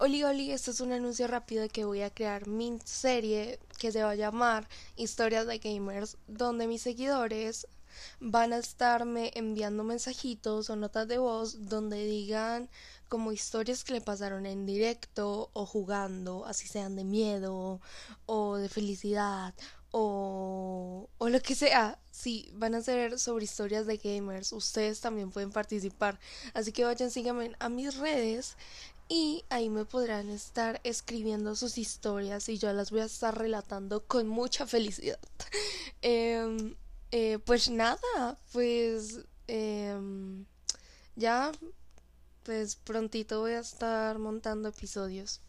Oli Oli, esto es un anuncio rápido de que voy a crear mi serie que se va a llamar Historias de Gamers, donde mis seguidores van a estarme enviando mensajitos o notas de voz donde digan como historias que le pasaron en directo o jugando, así sean de miedo o de felicidad o, o lo que sea. Sí, van a ser sobre historias de gamers. Ustedes también pueden participar. Así que vayan, síganme a mis redes y ahí me podrán estar escribiendo sus historias y yo las voy a estar relatando con mucha felicidad. Em, eh, pues nada, pues em, ya, pues prontito voy a estar montando episodios.